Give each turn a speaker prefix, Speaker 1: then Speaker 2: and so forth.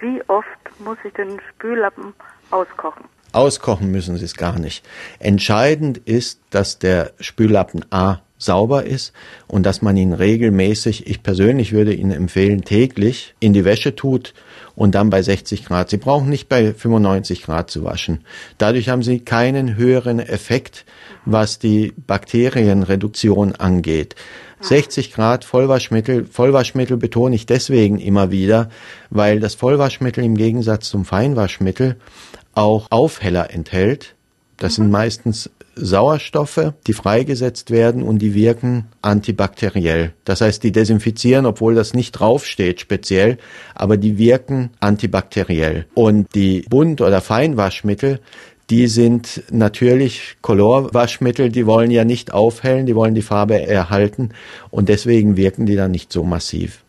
Speaker 1: Wie oft muss ich den Spüllappen auskochen?
Speaker 2: Auskochen müssen Sie es gar nicht. Entscheidend ist, dass der Spüllappen A sauber ist und dass man ihn regelmäßig, ich persönlich würde Ihnen empfehlen, täglich in die Wäsche tut und dann bei 60 Grad. Sie brauchen nicht bei 95 Grad zu waschen. Dadurch haben Sie keinen höheren Effekt, was die Bakterienreduktion angeht. 60 Grad Vollwaschmittel. Vollwaschmittel betone ich deswegen immer wieder, weil das Vollwaschmittel im Gegensatz zum Feinwaschmittel auch Aufheller enthält. Das sind meistens Sauerstoffe, die freigesetzt werden und die wirken antibakteriell. Das heißt, die desinfizieren, obwohl das nicht draufsteht speziell, aber die wirken antibakteriell. Und die Bunt- oder Feinwaschmittel, die sind natürlich Colorwaschmittel, die wollen ja nicht aufhellen, die wollen die Farbe erhalten und deswegen wirken die dann nicht so massiv.